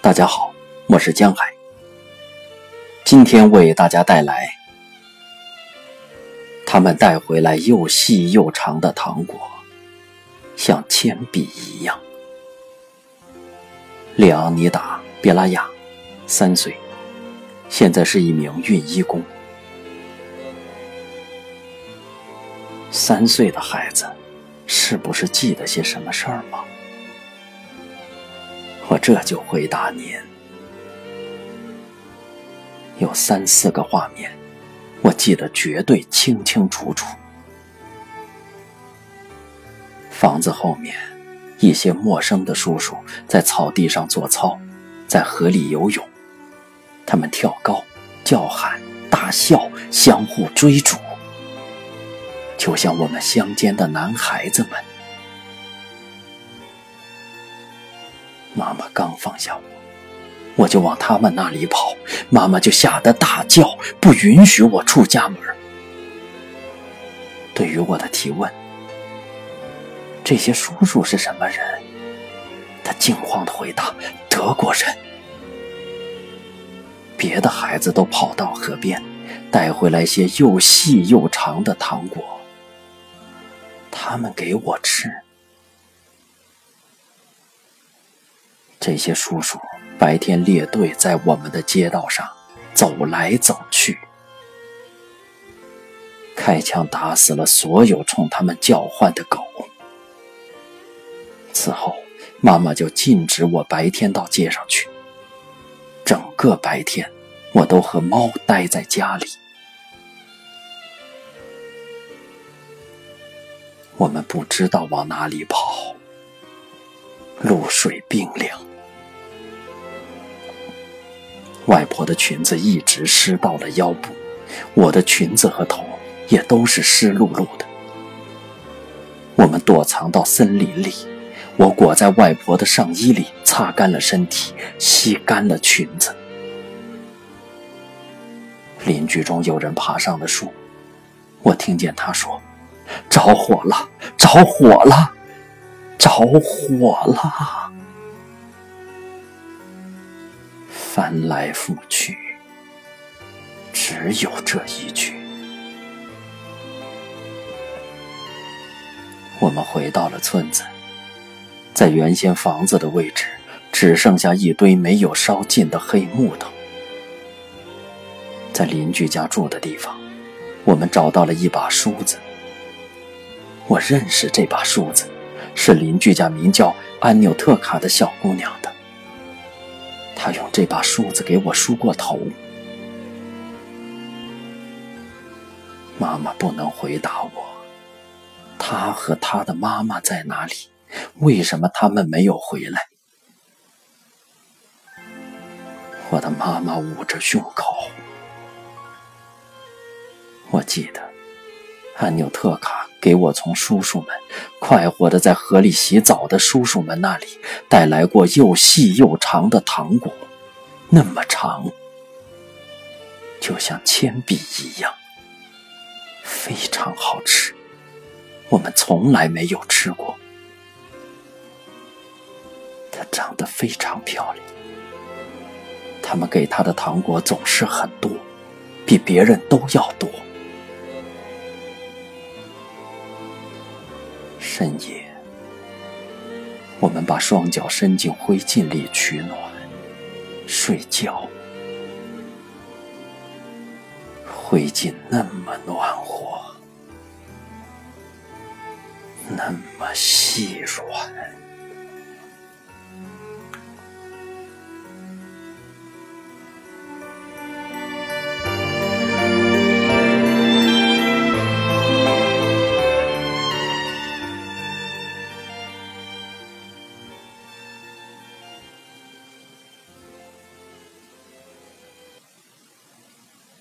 大家好，我是江海。今天为大家带来，他们带回来又细又长的糖果，像铅笔一样。列昂尼达·别拉亚，三岁，现在是一名熨衣工。三岁的孩子，是不是记得些什么事儿吗？我这就回答您，有三四个画面，我记得绝对清清楚楚。房子后面，一些陌生的叔叔在草地上做操，在河里游泳，他们跳高、叫喊、大笑，相互追逐，就像我们乡间的男孩子们。妈妈刚放下我，我就往他们那里跑。妈妈就吓得大叫，不允许我出家门。对于我的提问，这些叔叔是什么人？他惊慌的回答：“德国人。”别的孩子都跑到河边，带回来些又细又长的糖果，他们给我吃。这些叔叔白天列队在我们的街道上走来走去，开枪打死了所有冲他们叫唤的狗。此后，妈妈就禁止我白天到街上去。整个白天，我都和猫待在家里。我们不知道往哪里跑，外婆的裙子一直湿到了腰部，我的裙子和头也都是湿漉漉的。我们躲藏到森林里，我裹在外婆的上衣里，擦干了身体，吸干了裙子。邻居中有人爬上了树，我听见他说：“着火了，着火了，着火了。”翻来覆去，只有这一句。我们回到了村子，在原先房子的位置，只剩下一堆没有烧尽的黑木头。在邻居家住的地方，我们找到了一把梳子。我认识这把梳子，是邻居家名叫安纽特卡的小姑娘的。他用这把梳子给我梳过头。妈妈不能回答我，他和他的妈妈在哪里？为什么他们没有回来？我的妈妈捂着胸口。我记得，安纽特卡给我从叔叔们快活的在河里洗澡的叔叔们那里带来过又细又长的糖果，那么长，就像铅笔一样，非常好吃。我们从来没有吃过。她长得非常漂亮，他们给她的糖果总是很多，比别人都要多。深夜，我们把双脚伸进灰烬里取暖，睡觉。灰烬那么暖和，那么细软。